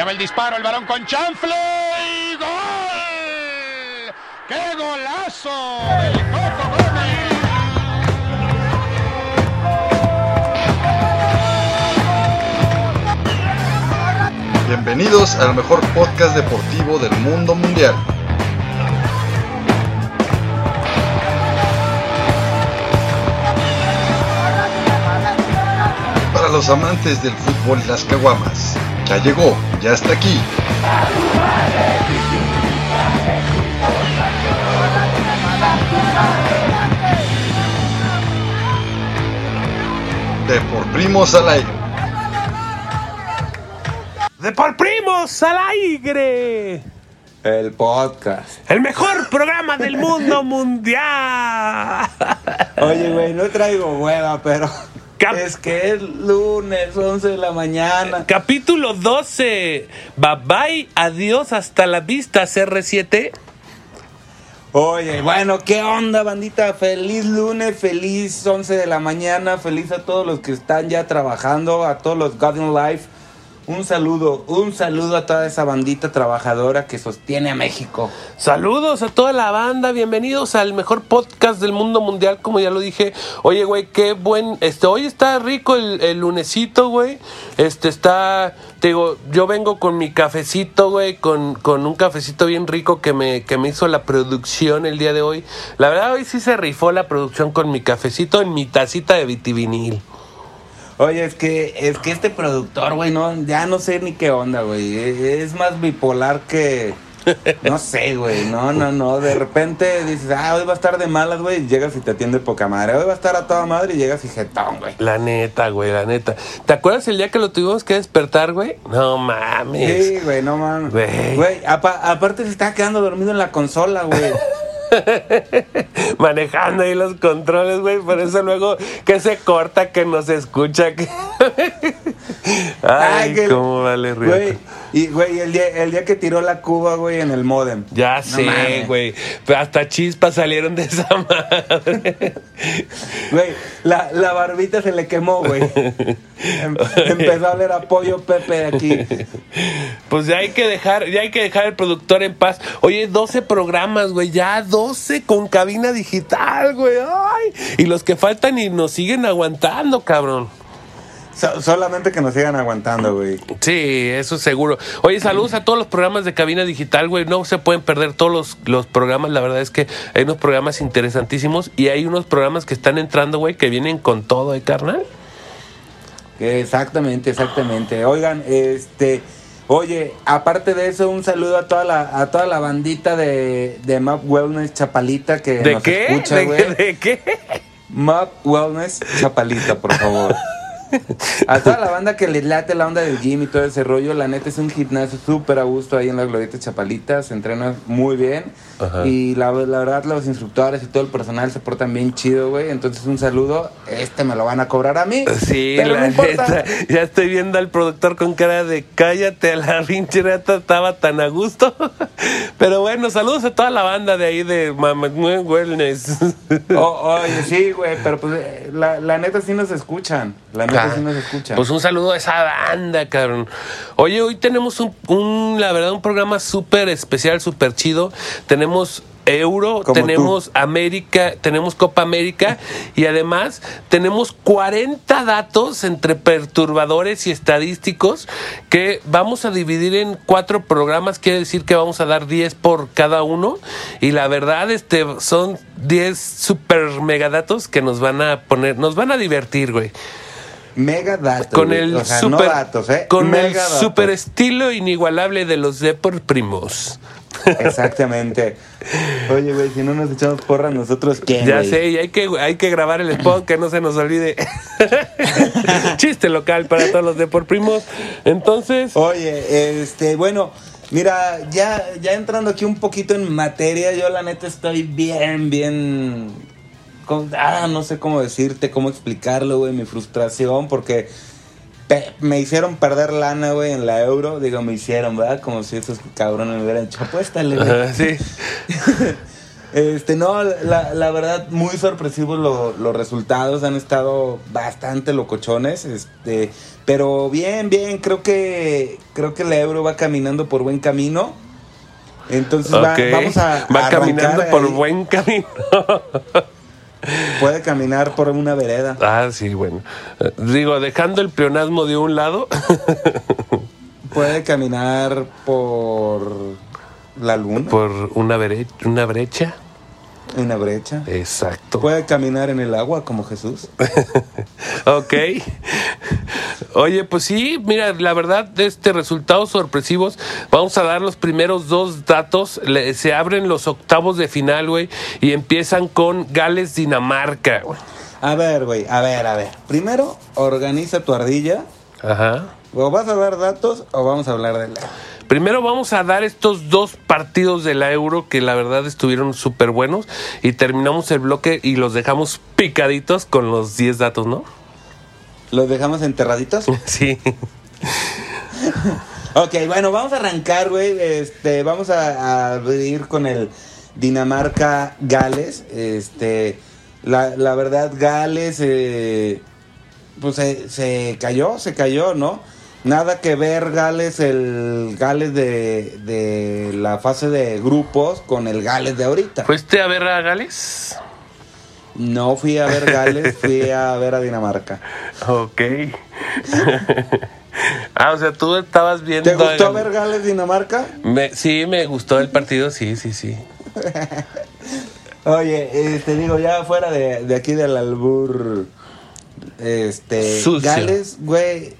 Allá va el disparo, el varón con chanfle y gol. ¡Qué golazo! El Coco. Bienvenidos al mejor podcast deportivo del mundo mundial. Para los amantes del fútbol las caguamas, ya llegó, ya está aquí. De por primos al aire. De por primos al aire. El podcast. El mejor programa del mundo mundial. Oye, güey, no traigo hueva, pero Cap- es que es lunes, 11 de la mañana. Capítulo 12. Bye bye, adiós, hasta la vista, CR7. Oye, bueno, ¿qué onda, bandita? Feliz lunes, feliz 11 de la mañana, feliz a todos los que están ya trabajando, a todos los Garden Life. Un saludo, un saludo a toda esa bandita trabajadora que sostiene a México. Saludos a toda la banda, bienvenidos al mejor podcast del mundo mundial, como ya lo dije. Oye, güey, qué buen, este, hoy está rico el, lunesito, güey. Este está, te digo, yo vengo con mi cafecito, güey, con, con un cafecito bien rico que me, que me hizo la producción el día de hoy. La verdad, hoy sí se rifó la producción con mi cafecito en mi tacita de vitivinil. Oye, es que, es que este productor, güey, no, ya no sé ni qué onda, güey. E- Es más bipolar que. No sé, güey. No, no, no. De repente dices, ah, hoy va a estar de malas, güey. y Llegas y te atiende poca madre. Hoy va a estar a toda madre y llegas y jetón, güey. La neta, güey, la neta. ¿Te acuerdas el día que lo tuvimos que despertar, güey? No mames. Sí, güey, no mames. Güey. Güey, apa- aparte se está quedando dormido en la consola, güey. manejando ahí los controles, güey. Por eso luego que se corta, que no se escucha. Que... Ay, que- cómo vale, Güey, y güey, el día, el día que tiró la cuba, güey, en el modem. Ya No sé, güey. Hasta chispas salieron de esa madre. Güey, la, la barbita se le quemó, güey. Em- empezó a oler a pollo Pepe aquí. Pues ya hay que dejar, ya hay que dejar el productor en paz. Oye, 12 programas, güey, ya 12 con cabina digital, güey. Ay, y los que faltan y nos siguen aguantando, cabrón. So- solamente que nos sigan aguantando, güey. Sí, eso seguro. Oye, saludos a todos los programas de cabina digital, güey. No se pueden perder todos los, los programas. La verdad es que hay unos programas interesantísimos y hay unos programas que están entrando, güey, que vienen con todo, ¿eh, carnal? Exactamente, exactamente. Oigan, este, oye, aparte de eso, un saludo a toda la, a toda la bandita de, de Map Wellness Chapalita que ¿De nos qué? escucha, ¿De, güey. qué? ¿De qué? Map Wellness Chapalita, por favor. A toda la banda que le late la onda del gym y todo ese rollo, la neta es un gimnasio súper a gusto ahí en las Glorietas Chapalitas, se entrena muy bien Ajá. y la, la verdad los instructores y todo el personal se portan bien chido, güey, entonces un saludo, este me lo van a cobrar a mí, Sí, pero la no neta. Ya estoy viendo al productor con cara de cállate, la pinche estaba tan a gusto. Pero bueno, saludos a toda la banda de ahí de Mama Wellness. O- oye, sí, güey, pero pues eh, la, la neta sí nos escuchan, la neta sí nos escuchan. Pues un saludo a esa banda, cabrón. Oye, hoy tenemos un, un, la verdad, un programa súper especial, súper chido. Tenemos Euro, Como tenemos América, tenemos Copa América y además tenemos 40 datos entre perturbadores y estadísticos que vamos a dividir en cuatro programas. Quiere decir que vamos a dar 10 por cada uno y la verdad este son 10 super megadatos que nos van a poner, nos van a divertir, güey. Mega datos. Con el o sea, super, no datos, ¿eh? con el datos. super estilo inigualable de los Depor Primos. Exactamente. Oye, güey, si no nos echamos porra nosotros, ¿quién? Ya sé, y hay que, hay que grabar el spot, que no se nos olvide. Chiste local para todos los Depor Primos. Entonces, Oye, este, bueno, mira, ya, ya entrando aquí un poquito en materia, yo la neta estoy bien, bien. Ah, no sé cómo decirte, cómo explicarlo, güey, mi frustración, porque me hicieron perder lana, güey, en la euro. Digo, me hicieron, ¿verdad? Como si esos cabrones me hubieran hecho apuéstale, güey. sí. Este, no, la, la verdad, muy sorpresivos lo- los resultados. Han estado bastante locochones. Este, pero bien, bien, creo que creo que la Euro va caminando por buen camino. Entonces va- vamos a, Va a caminando por ahí. buen camino. Puede caminar por una vereda. ah, sí, bueno. Eh, Digo, dejando el pleonasmo de un lado. Puede caminar por la luna, por una, bere- una brecha. Una brecha. Exacto. Puede caminar en el agua como Jesús. Ok. Oye, pues sí, mira, la verdad, de este resultados sorpresivos, vamos a dar los primeros dos datos. Le- se abren los octavos de final, güey, y empiezan con Gales-Dinamarca, güey. A ver, güey, a ver, a ver. Primero, organiza tu ardilla. Ajá. ¿O vas a dar datos o vamos a hablar de la... Primero vamos a dar estos dos partidos de la Euro que la verdad estuvieron súper buenos y terminamos el bloque y los dejamos picaditos con los 10 datos, ¿no? ¿Los dejamos enterraditos? Sí. ok, bueno, vamos a arrancar, güey. Este, vamos a, a abrir con el Dinamarca-Gales. Este, la, la verdad, Gales, eh, pues se, se cayó, se cayó, ¿no? Nada que ver Gales, el Gales de, de la fase de grupos con el Gales de ahorita. ¿Fuiste a ver a Gales? No fui a ver Gales, fui a ver a Dinamarca. Ok. ah, o sea, tú estabas viendo. ¿Te gustó a- ver Gales Dinamarca? Me- sí, me gustó el partido, sí, sí, sí. Oye, este digo, ya fuera de, de aquí del albur, este, Sucio. Gales, güey,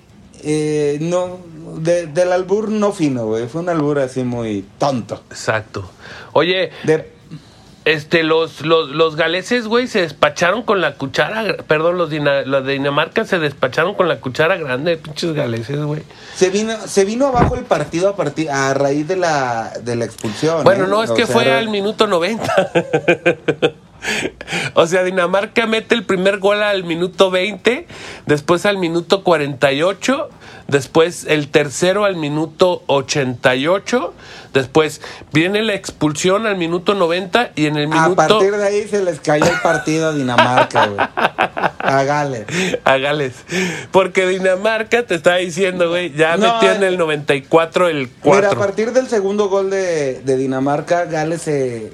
eh, no, de- del albur no fino, güey, fue un albur así muy tonto. Exacto. Oye, De, este, los, los, los galeses, güey, se despacharon con la cuchara. Perdón, los, dina- los de Dinamarca se despacharon con la cuchara grande, pinches galeses, güey. se vino, se vino abajo el partido a a raíz de la, de la expulsión. Bueno, ¿eh? no, es O que sea, fue era- al minuto 90. o sea, Dinamarca mete el primer gol al minuto 20, después al minuto 48, después el tercero al minuto 88, después viene la expulsión al minuto 90 y en el A minuto... partir de ahí se les cayó el partido a Dinamarca, güey. A Gales. a Gales. Porque Dinamarca te estaba diciendo, güey, ya No, metió en eh, el 94 el Mira, a 4. partir del segundo gol de, de Dinamarca, Gales eh,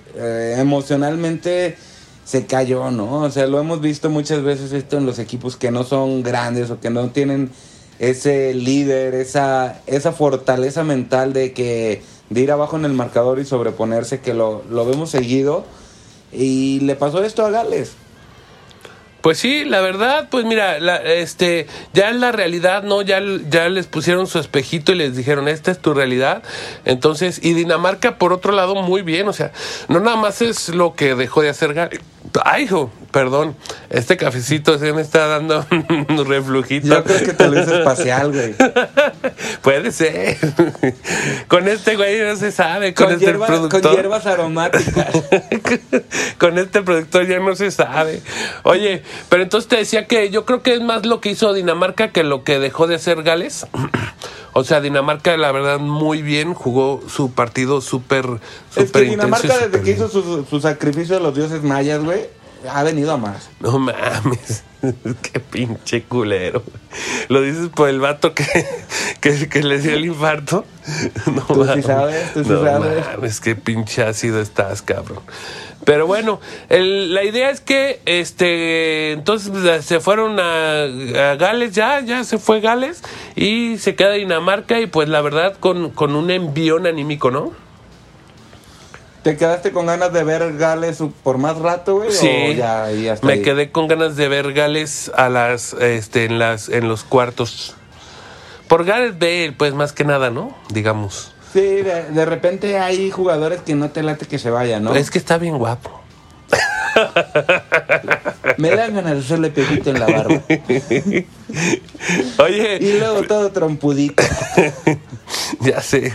emocionalmente se cayó, ¿no? O sea, lo hemos visto muchas veces esto en los equipos que no son grandes o que no tienen ese líder, esa, esa fortaleza mental de que de ir abajo en el marcador y sobreponerse, que lo, lo vemos seguido. Y le pasó esto a Gales. Pues sí, la verdad, pues mira, la- este, ya en la realidad, ¿no? Ya, ya les pusieron su espejito y les dijeron, esta es tu realidad. Entonces, y Dinamarca, por otro lado, muy bien, o sea, no nada más es lo que dejó de hacer Gales. Ay, hijo, perdón, este cafecito se me está dando un reflujito. Yo creo que te lo hizo espacial, güey. Puede ser. con este güey no se sabe, con, Con, este hierba- productor. con hierbas aromáticas. Con este productor ya no se sabe. Oye, pero entonces te decía que yo creo que es más lo que hizo Dinamarca que lo que dejó de hacer Gales. O sea, Dinamarca, la verdad, muy bien, jugó su partido súper, Es súper que intenso. Dinamarca desde que hizo su, su sacrificio de los dioses mayas, güey, ha venido a más. No mames, qué pinche culero. ¿Lo dices por el vato que, que, que le dio el infarto? No Tú sí mames. sabes, tú sí no sabes. mames, qué pinche ácido estás, cabrón. Pero bueno, el- la idea es que este entonces pues, se fueron a, a Gales ya, ya se fue Gales y se queda Dinamarca y pues la verdad con, con un envión anímico, ¿no? ¿Te quedaste con ganas de ver Gales por más rato, güey? Sí, o ya, me ahí? quedé con ganas de ver Gales a las, este, en las, en los cuartos. Por Gareth Bale, pues más que nada, ¿no? Digamos. Sí, de, de repente hay jugadores que no te late que se vayan, ¿no? Es que está bien guapo. Me dan ganas de hacerle pepito en la barba. Oye, Y luego todo trompudito. ya sé.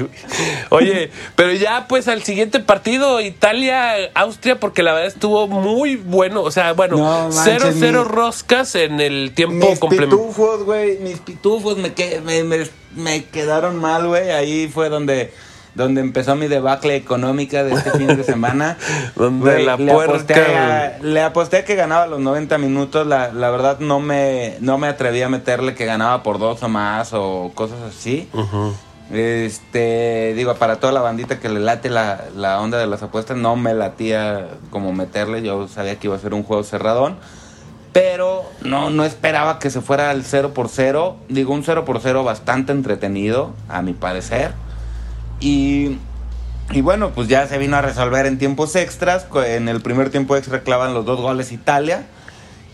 Oye, pero ya pues al siguiente partido Italia Austria porque la verdad estuvo muy bueno, o sea, bueno, No manches, cero cero mi- roscas en el tiempo Mis complementario. pitufos, güey, mis pitufos me, que- me, me- me quedaron mal, güey. Ahí fue donde donde empezó mi debacle económica de este fin de semana. Donde la le puerca, aposté, a, le aposté a que ganaba los 90 minutos. La, la verdad no me, no me atreví a meterle que ganaba por dos o más o cosas así. Este, digo, para toda la bandita que le late la, la onda de las apuestas, no me latía como meterle. Yo sabía que iba a ser un juego cerradón. Pero no, no esperaba que se fuera al 0 por 0. Digo, un 0 por 0 bastante entretenido, a mi parecer. Y, y bueno, pues ya se vino a resolver en tiempos extras. En el primer tiempo extra clavan los dos goles Italia.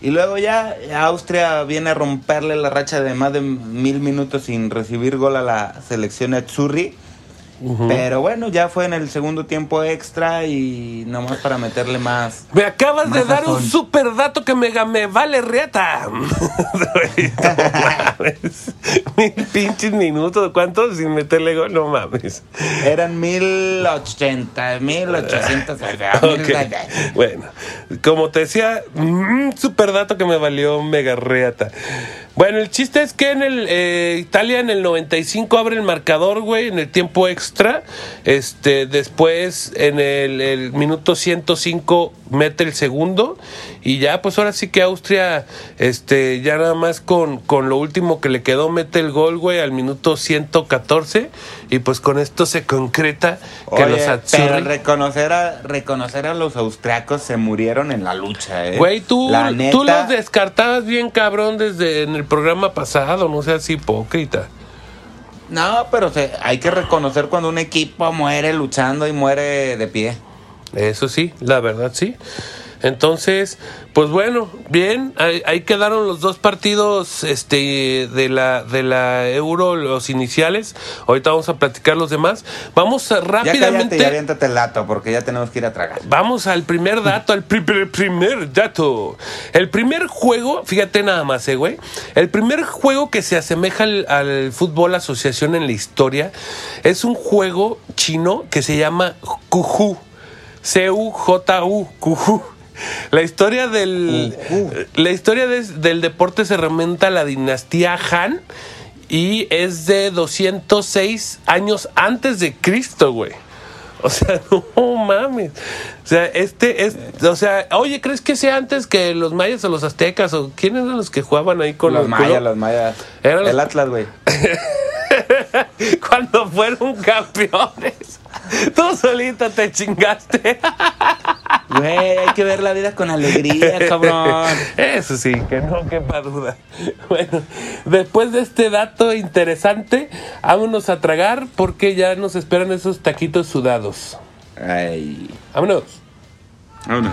Y luego ya Austria viene a romperle la racha de más de mil minutos sin recibir gol a la selección Azzurri. Pero bueno, ya fue en el segundo tiempo extra y nomás para meterle más. Me acabas de dar un super dato que me, me vale reata. Mil pinches minutos. ¿Cuántos sin meterle gol? No mames. Eran mil ochenta, mil ochocientos. Bueno, como te decía, un super dato que me valió mega reata. Bueno, el chiste es que en el eh, Italia en el 95 abre el marcador, güey, en el tiempo extra. Este, después en el, el minuto 105 mete el segundo y ya pues ahora sí que Austria este ya nada más con, con lo último que le quedó mete el gol, güey, al minuto 114 y pues con esto se concreta que los pero Azzurri reconocer a, reconocer a los austriacos se murieron en la lucha, eh. Güey, tú, La tú los descartabas bien cabrón desde en el programa pasado, no seas hipócrita. No, pero se- hay que reconocer cuando un equipo muere luchando y muere de pie. Eso sí, la verdad sí. Entonces, pues bueno, bien, ahí, ahí quedaron los dos partidos este de la de la Euro, los iniciales. Ahorita vamos a platicar los demás. Vamos a Ya cállate rápidamente y el lato porque ya tenemos que ir a tragar. Vamos al primer dato, al primer, primer dato. El primer juego, fíjate nada más, eh, güey. El primer juego que se asemeja al, al fútbol asociación en la historia es un juego chino que se llama Kuju. C-U-J-U. La historia del, la historia de- del deporte se remonta a la dinastía Han y es de 206 años antes de Cristo, güey. O sea, no mames. O sea, este es. O sea, oye, ¿crees que sea antes que los mayas o los aztecas? ¿O quiénes eran los que jugaban ahí con los el mayas, los mayas. Eran los- El Atlas, güey. Cuando fueron campeones. Tú solito te chingaste. Güey, hay que ver la vida con alegría, cabrón. Eso sí, que no quepa duda. Bueno, después de este dato interesante, vámonos a tragar porque ya nos esperan esos taquitos sudados. Ay. Vámonos. Vámonos.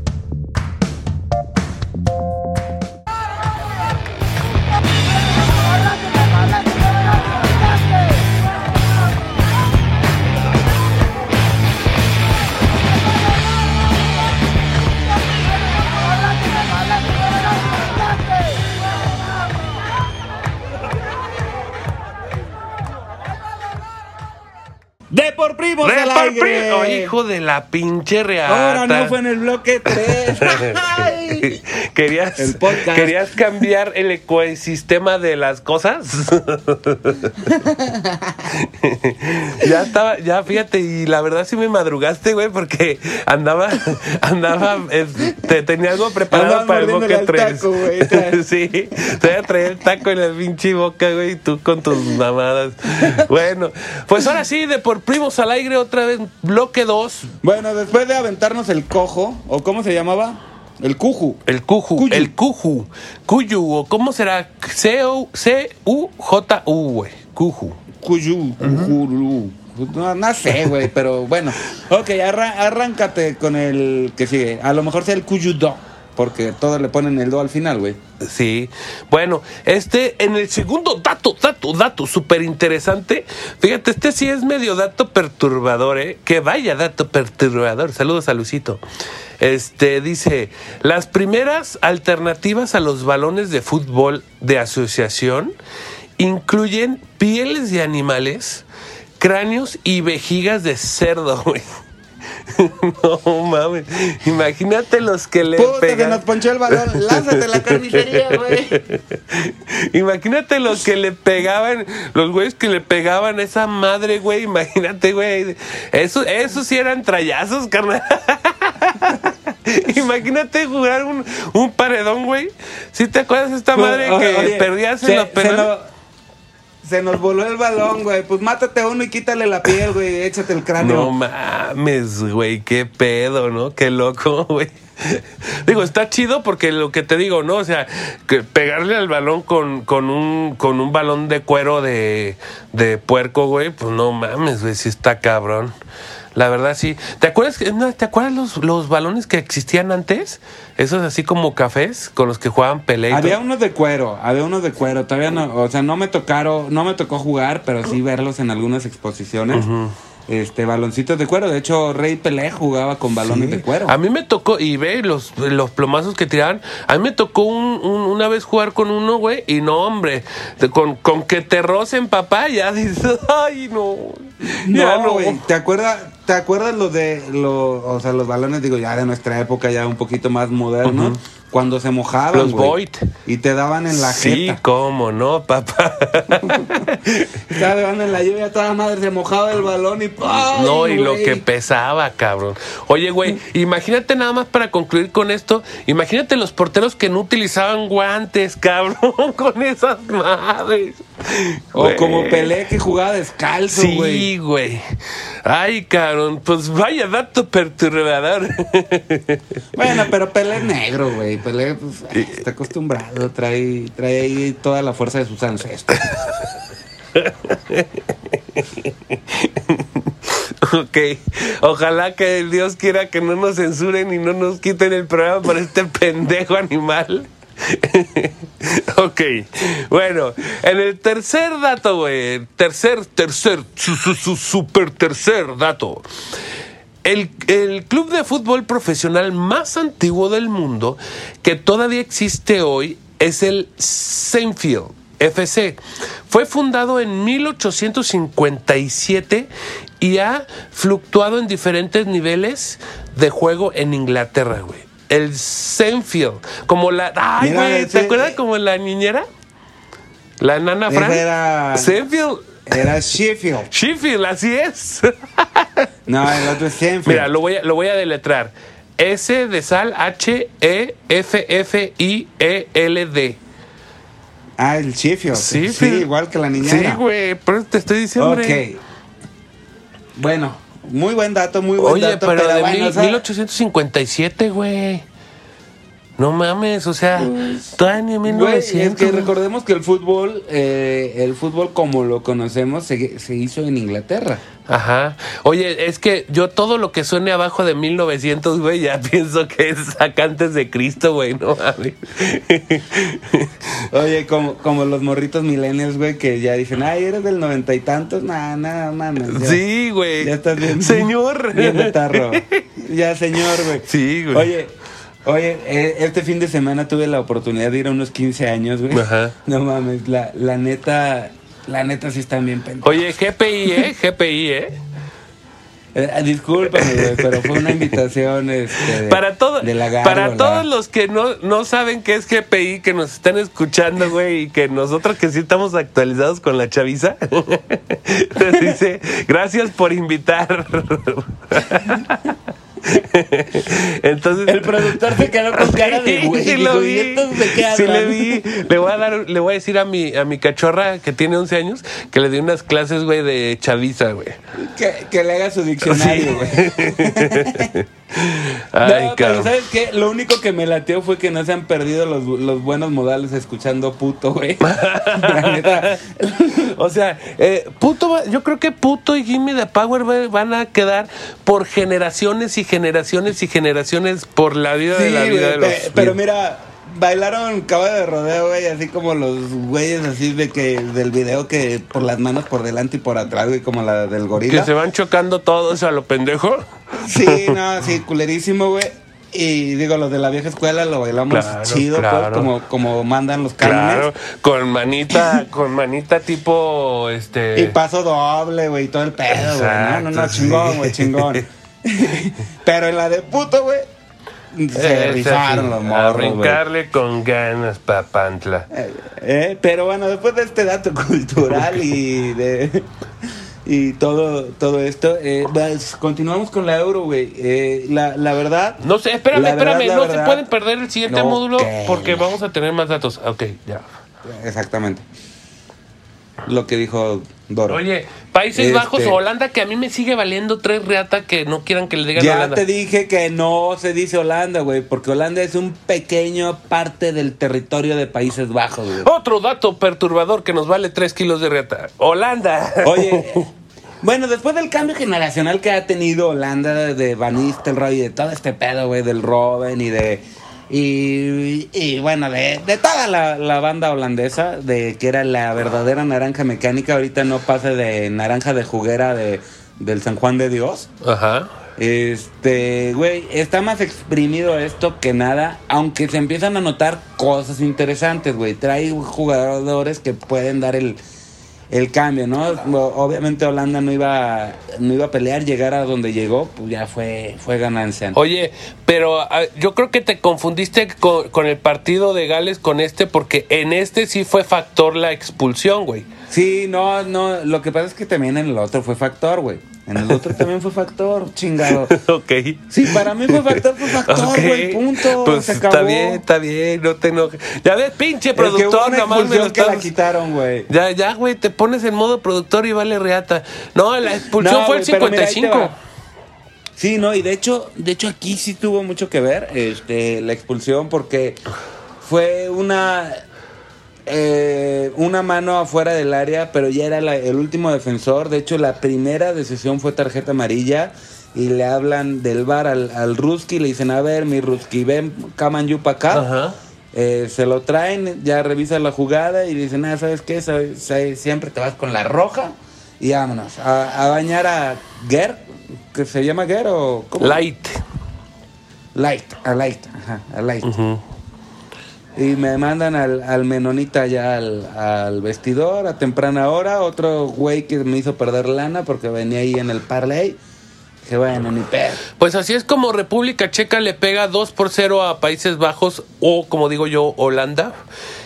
Oh, hijo de la pinche reata. Ahora no fue en el bloque 3. ¿Querías, El podcast. ¿Querías cambiar el ecosistema de las cosas? ya estaba, ya fíjate, y la verdad sí me madrugaste, güey, porque andaba, andaba, este, tenía algo preparado para el al 3. taco, güey. sí, te voy a traer el taco en la pinche boca, güey, y tú con tus mamadas. bueno, pues ahora sí, de por primos al aire, otra vez, bloque 2. bueno, después de aventarnos el cojo, o cómo se llamaba, el cuju. El cuju, Cuyu. el cuju, cuyu, o cómo será, C-U- C-U-J-U, güey, cuju. Cuyu, cujuru. No, no sé, güey, pero bueno. Ok, arra- arráncate con el que sigue. A lo mejor sea el Kuyudo, porque todos le ponen el do al final, güey. Sí. Bueno, este, en el segundo dato, dato, dato, súper interesante. Fíjate, este sí es medio dato perturbador, ¿eh? Que vaya dato perturbador. Saludos a Lucito. Este, dice, las primeras alternativas a los balones de fútbol de asociación incluyen pieles de animales, cráneos y vejigas de cerdo, güey. No mames, imagínate los que le Puta, pegan. nos ponchó el balón. Lánzate a la carnicería, güey. Imagínate los que le pegaban, los güeyes que le pegaban a esa madre, güey. Imagínate, güey. Eso, eso sí eran trayazos, carnal. Imagínate jugar un, un paredón, güey. ¿Sí te acuerdas de esta madre Pues, que oye, perdías se- los penales? Se nos voló el balón, güey. Pues mátate a uno y quítale la piel, güey. Échate el cráneo. No mames, güey, qué pedo, ¿no? Qué loco, güey. Digo, está chido porque lo que te digo, ¿no? O sea, que pegarle al balón con, con, un, con un balón de cuero de, de puerco, güey, pues no mames, güey, sí está cabrón. La verdad, sí. ¿Te acuerdas, ¿te acuerdas los, los balones que existían antes? Esos así como cafés con los que jugaban pelea Había unos de cuero, había unos de cuero. Todavía no, o sea, no me tocaron, no me tocó jugar, pero sí verlos en algunas exposiciones. Este, baloncitos de cuero. De hecho, Rey Pelé jugaba con balones de cuero. A mí me tocó, y ve los, los plomazos que tiraban, a mí me tocó un- un- una vez jugar con uno, güey, y no, hombre, te- con, con que te rocen, papá, ya dices, ay, no. ya No, güey. ¿Te acuerdas, ¿Te acuerdas lo de los, o sea, los balones, digo, ya de nuestra época, ya un poquito más modernos? Cuando se mojaban, Los Void. Y te daban en la Sí, jeta. cómo no, papá. Estaba jugando en la lluvia, toda madre se mojaba el balón y ¡ay, No, y lo que pesaba, cabrón. Oye, güey, imagínate nada más para concluir con esto. Imagínate los porteros que no utilizaban guantes, cabrón, con esas madres. O como Pelé que jugaba descalzo, güey. Sí, güey. Ay, cabrón, pues vaya dato perturbador. Bueno, pero Pelé negro, güey. Pelé pues, ay, está acostumbrado, trae, trae ahí toda la fuerza de sus ancestros. ok, ojalá que Dios quiera que no nos censuren y no nos quiten el programa por este pendejo animal. ok, bueno, en el tercer dato, güey, tercer, tercer, su, su, su super tercer dato. El, el club de fútbol profesional más antiguo del mundo que todavía existe hoy es el Seinfeld FC. Fue fundado en 1857 y ha fluctuado en diferentes niveles de juego en Inglaterra, güey. El Seinfeld, como la... Ay, Mira, güey, ¿te acuerdas como la niñera? La nana Fran. era- Seinfeld. Era Sheffield. Sheffield, así es. No, el otro es Seinfeld. Mira, lo voy a, lo voy a deletrar. S de sal H E F F I E L D. Ah, el Sheffield. Sí, Sí, pero- igual que la Sí, niñera. güey, por eso te estoy diciendo. Ok. Bueno, muy buen dato, muy buen Oye, dato. pero, de bueno, mil- o sea, 1857, güey. No mames, o sea, todavía ni Güey, 1900. es que recordemos que el fútbol, eh, el fútbol como lo conocemos, se, se hizo en Inglaterra. Ajá. Oye, es que yo todo lo que suene abajo de 1900, güey, ya pienso que es acá antes de Cristo, güey, no mames. Oye, como, como los morritos millennials, güey, que ya dicen, ay, eres del noventa y tantos, nada, nada, mames. Sí, güey. Ya estás bien. Señor. Bien de tarro. Ya, señor, güey. Sí, güey. Oye, oye, eh, este fin de semana tuve la oportunidad de ir a unos 15 años, güey. Ajá. No mames, la, la neta, la neta sí están bien pendejos. Oye, GPI, ¿eh? GPI, ¿eh? Eh, discúlpame, güey, pero fue una invitación este, de, Para, todo, de la para todos los que no, no saben qué es GPI, que nos están escuchando, güey, y que nosotros que sí estamos actualizados con la chaviza, les dice, gracias por invitar. Entonces, El productor se quedó con cara de güey. sí lo "¿Y vi. Sí le hablan?" vi. Le voy a dar, le voy a decir a mi, a mi cachorra que tiene 11 años que le di unas clases, güey, de chaviza, güey. Que, que le haga su diccionario, güey. Ay, no, pero. ¿sabes qué? Lo único que me lateó fue que no se han perdido los, los buenos modales escuchando puto, güey. O sea, eh, puto, yo creo que Puto y Gimme the Power va- van a quedar por generaciones y generaciones y generaciones por la vida de la vida de los. pe- pero mira, bailaron caballo de rodeo, güey, así como los güeyes así de que del video que por las manos por delante y por atrás, güey, como la del que gorila. se van chocando todos a lo pendejo. Sí, no, sí, culerísimo, güey. Y digo, los de la vieja escuela lo bailamos Claro, chido, claro. pues, como, como mandan los cánones. Claro, con manita, con manita tipo este. Y paso doble, güey, y todo el pedo, güey. No, no, no, chingón, güey, chingón. Pero en la de puto, güey, se rifaron los a morros, güey. brincarle con ganas, papantla. Eh, eh, pero bueno, después de este dato cultural y de y todo todo esto, eh, pues, continuamos con la euro, güey. Eh, la, la verdad, No sé, espérame, verdad, espérame, no verdad- se pueden perder el siguiente No, módulo que- porque vamos a tener más datos. Ok, ya. exactamente. Lo que dijo Doro. Oye, Países Este- Bajos o Holanda, que a mí me sigue valiendo tres reata que no quieran que le digan ya Holanda. te dije que no se dice Holanda, güey, porque Holanda es un pequeño parte del territorio de Países Bajos, güey. Otro dato perturbador que nos vale tres kilos de reata. Holanda. Oye, bueno, después del cambio generacional que ha tenido Holanda de Van Nistelrooy y de todo este pedo, güey, del Robin y de... Y, y, bueno, de, de toda la, la banda holandesa, de que era la verdadera naranja mecánica, ahorita no pasa de naranja de juguera de, del San Juan de Dios. Ajá. Este, güey, está más exprimido esto que nada, aunque se empiezan a notar cosas interesantes, güey. Trae jugadores que pueden dar el, el cambio, ¿no? Obviamente Holanda no iba, no iba a pelear, llegar a donde llegó, pues ya fue, fue ganancia. Oye, pero ah, yo creo que te confundiste con, con el partido de Gales con este porque en este sí fue factor la expulsión, güey. Sí, no, no, lo que pasa es que también en el otro fue factor, güey. En el otro también fue factor, chingado. ok. Sí, para mí fue factor, fue factor, Ok. güey, punto. Pues se está acabó. bien, está bien, no te enojes. Ya ves, pinche productor, nomás me lo que la quitaron, güey. Ya, ya, güey, te pones en modo productor y vale reata. No, la expulsión No, fue güey, el pero mira, ahí te 55. va. Sí, no, y de hecho, de hecho aquí sí tuvo mucho que ver este, la expulsión porque fue una eh, una mano afuera del área, pero ya era la- el último defensor. De hecho, la primera decisión fue tarjeta amarilla y le hablan del bar al, al Ruski, le dicen, a ver, mi Ruski, ven, Kaman Yu pa' acá. Ajá. Eh, se lo traen, ya revisa la jugada y dicen, ah, ¿sabes qué? Sabes- sabes, Siempre te vas con la roja y vámonos. A, a bañar a Ger, que se llama Ger o... ¿cómo? Light. Light, a Light, ajá, a Light. Y me mandan al, al menonita ya al, al vestidor a temprana hora. Otro güey que me hizo perder lana porque venía ahí en el parlay. Que bueno, ni pedo. Pues así es como República Checa le pega 2 por 0 a Países Bajos o como digo yo Holanda.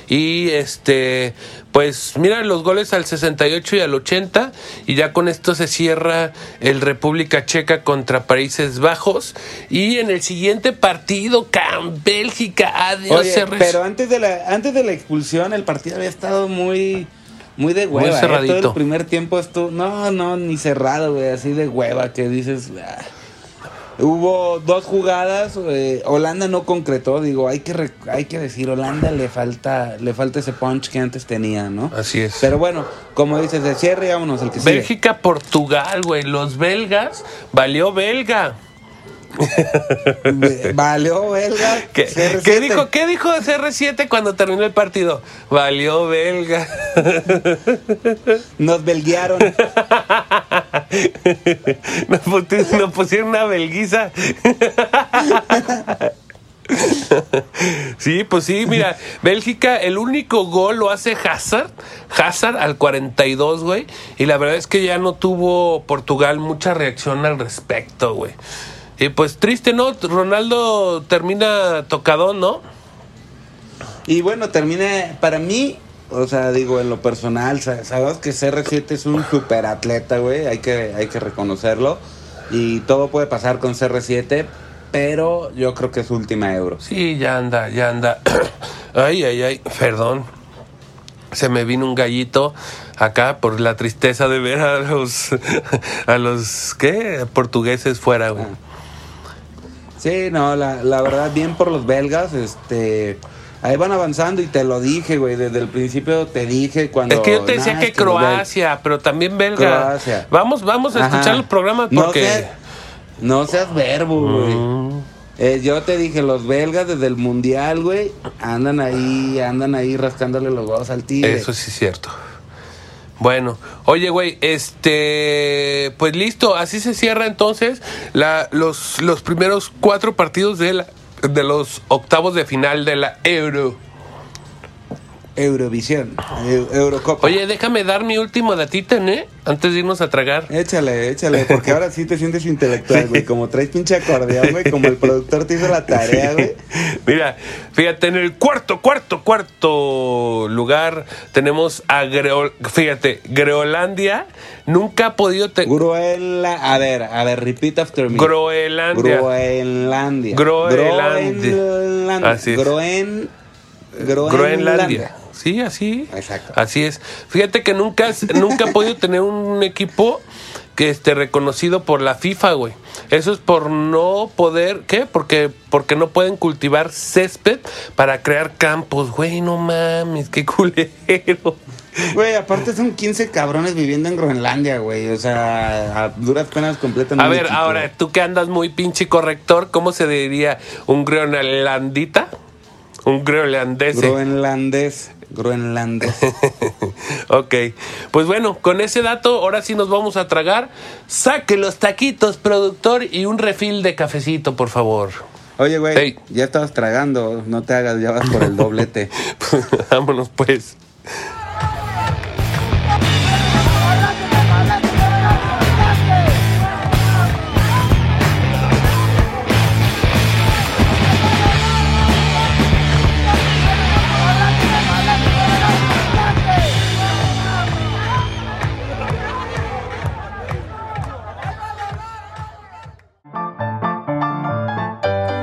Y este pues mira los goles al 68 y al 80 y ya con esto se cierra el República Checa contra Países Bajos y en el siguiente partido Cam Bélgica adiós Oye, CR7. pero antes de la antes de la expulsión el partido había estado muy muy de hueva. Muy ¿eh? cerradito. Todo el primer tiempo estuvo no, no, ni cerrado, güey, así de hueva que dices. ah. Hubo dos jugadas, eh, Holanda no concretó, digo, hay que hay que decir, Holanda le falta le falta ese punch que antes tenía, ¿no? Así es. Pero bueno, como dices, de cierre, vámonos, el que sigue. Bélgica Portugal, güey, los belgas valió belga. Valió, belga. ¿Qué, CR7. qué dijo, ¿Qué dijo CR7 cuando terminó el partido? Valió belga. Nos belguearon. nos, puti- nos pusieron una belguiza. sí, pues sí, mira, Bélgica, el único gol lo hace Hazard, Hazard al 42, güey, y la verdad es que ya no tuvo Portugal mucha reacción al respecto, güey. Y pues triste, ¿no? Ronaldo termina tocadón, ¿no? Y bueno, termina, para mí, o sea, digo, en lo personal, sa- sabes que CR7 es un super atleta, güey, hay que, hay que reconocerlo. Y todo puede pasar con CR7, pero yo creo que es su última euro. Sí, ya anda, ya anda. ay, ay, ay, perdón. Se me vino un gallito acá por la tristeza de ver a los, a los, ¿qué? Portugueses fuera, güey. Sí, no, la, la verdad, bien por los belgas, este... Ahí van avanzando y te lo dije, güey. Desde el principio te dije cuando. Es que yo te decía nah, que Croacia, pero también belga. Croacia. Vamos, vamos a Ajá. escuchar los programas No porque. seas- No seas verbo, güey. Mm. Eh, yo te dije, los belgas desde el mundial, güey, andan ahí, andan ahí rascándole los huevos al tigre. Eso sí es cierto. Bueno, oye, güey, este, pues listo, así se cierra entonces la, los, los primeros cuatro partidos de, la- de los octavos de final de la Euro. Eurovisión, Eu- Eurocopa. Oye, déjame dar mi último datito, ¿eh? Antes de irnos a tragar. Échale, échale, porque ahora sí te sientes intelectual, güey. Como traes pinche acordeón, güey. Como el productor te hizo la tarea, güey. Mira, fíjate, en el cuarto, cuarto, cuarto lugar tenemos a Greo- fíjate, Groenlandia nunca ha podido te- Gruela, a ver, a ver, repeat after me. Groenlandia. Groenlandia. Groenlandia. Groenlandia. Así es. Groen, Groenlandia. Sí, así. Exacto. Así es. Fíjate que nunca, nunca ha podido tener un equipo que esté reconocido por la FIFA, güey. Eso es por no poder, ¿qué? Porque porque no pueden cultivar césped para crear campos, güey, no mames, qué culero. Güey, aparte son 15 cabrones viviendo en Groenlandia, güey. O sea, a duras penas completan A ver, ahora, tú que andas muy pinche corrector, ¿cómo se diría un groenlandita? Un groenlandés. Groenlandés. Groenlandés. ok, pues bueno, con ese dato ahora sí nos vamos a tragar. Saque los taquitos, productor, y un refil de cafecito, por favor. Oye, güey, Ey. ya estabas tragando. No te hagas, ya vas por el doblete. Vámonos pues.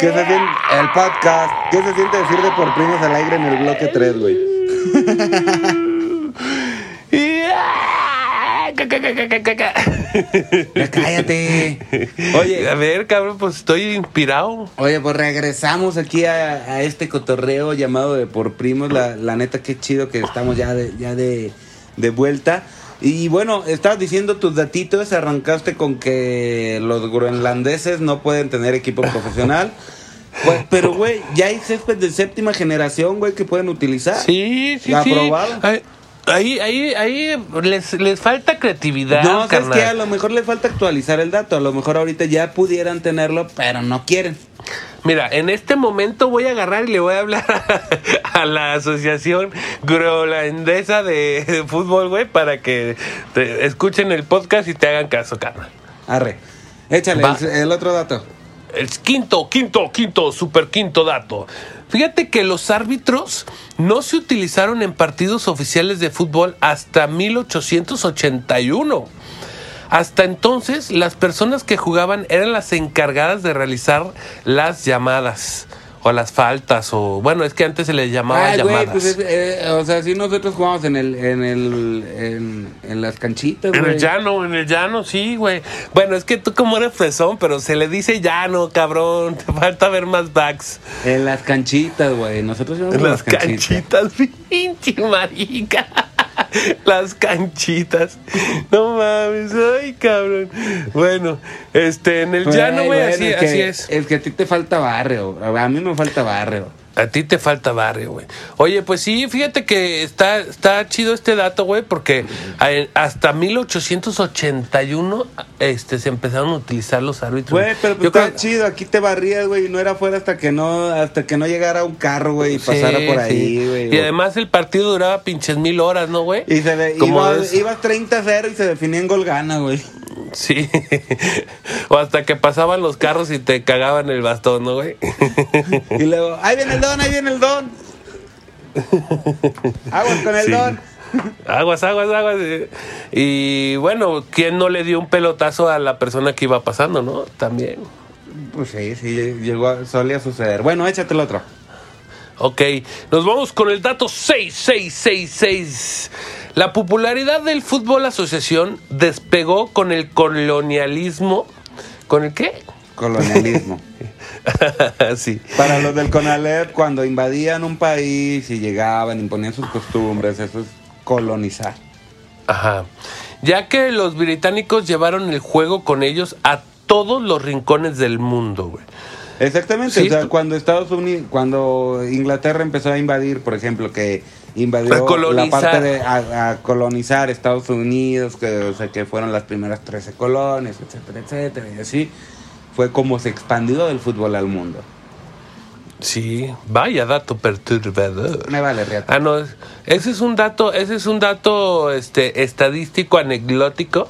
¿Qué se siente? El podcast. ¿Qué se siente decir de por primos al aire en el bloque 3, güey? Ya cállate. Oye, A ver, cabrón, pues estoy inspirado. Oye, pues regresamos aquí a, a este cotorreo llamado de por primos. La, la neta, qué chido que estamos ya de, ya de, de vuelta. Y bueno, estabas diciendo tus datitos, arrancaste con que los groenlandeses no pueden tener equipo profesional. Pues, pero, güey, ya hay césped de séptima generación, güey, que pueden utilizar. Sí, sí, sí. ¿Aprobado? Ay, Ahí, ahí, ahí les, les falta creatividad. No, carnal. que a lo mejor le falta actualizar el dato. A lo mejor ahorita ya pudieran tenerlo, pero no quieren. Mira, en este momento voy a agarrar y le voy a hablar a, a la Asociación Groenlandesa de, de Fútbol, güey, para que te escuchen el podcast y te hagan caso, carnal. Arre. Échale el, el otro dato. El quinto, quinto, quinto, super quinto dato. Fíjate que los árbitros no se utilizaron en partidos oficiales de fútbol hasta 1881. Hasta entonces, las personas que jugaban eran las encargadas de realizar las llamadas o las faltas o bueno, es que antes se les llamaba Ay, llamadas. pues es- eh, o sea, sí nosotros jugamos en el, en el, en, en las canchitas, En el llano, en el llano, sí, güey. Bueno, es que tú como eres fresón, pero se le dice llano, cabrón. Te falta ver más backs. En las canchitas, güey. Nosotros En las canchitas, pinche marica. Las canchitas. No mames, ay, cabrón. Bueno, este, en el llano, güey, bueno, así. Es que a ti te falta barrio. A mí me falta barrio. A ti te falta barrio, güey. Oye, pues sí, fíjate que está, está chido este dato, güey, porque hasta 1881 este, se empezaron a utilizar los árbitros. Güey, pero pues Yo está creo- chido, aquí te barrías, güey, y no era fuera hasta que no, hasta que no llegara un carro, güey, y pasara por ahí, sí. güey. Y además el partido duraba pinches mil horas, ¿no, güey? Y se ve, Como iba, es- ibas 30-0 y se definía en gol gana, güey. Sí. o hasta que pasaban los carros y te cagaban el bastón, ¿no, güey? Y luego, ahí viene el don, ahí viene el don. Aguas con el Sí. don. Aguas, aguas, aguas. Y bueno, ¿quién no le dio un pelotazo a la persona que iba pasando, no? También. Pues sí, sí, llegó, a- solía suceder. Bueno, échate el otro. Ok, nos vamos con el dato 6666. La popularidad del fútbol asociación despegó con el colonialismo. ¿Con el qué? Colonialismo. sí. Para los del CONALEP, cuando invadían un país y llegaban, imponían sus costumbres, eso es colonizar. Ajá. Ya que los británicos llevaron el juego con ellos a todos los rincones del mundo, güey. Exactamente, Sí, o sea, cuando Estados Unidos, cuando Inglaterra empezó a invadir, por ejemplo, que invadió la parte de a, a colonizar Estados Unidos, que o sea, que fueron las primeras 13 colonias, etcétera, etcétera, y así fue como se expandió el fútbol al mundo. Sí, vaya dato perturbador. Me vale, Riata. Ah, no, es- ese es un dato, ese es un dato este estadístico anecdótico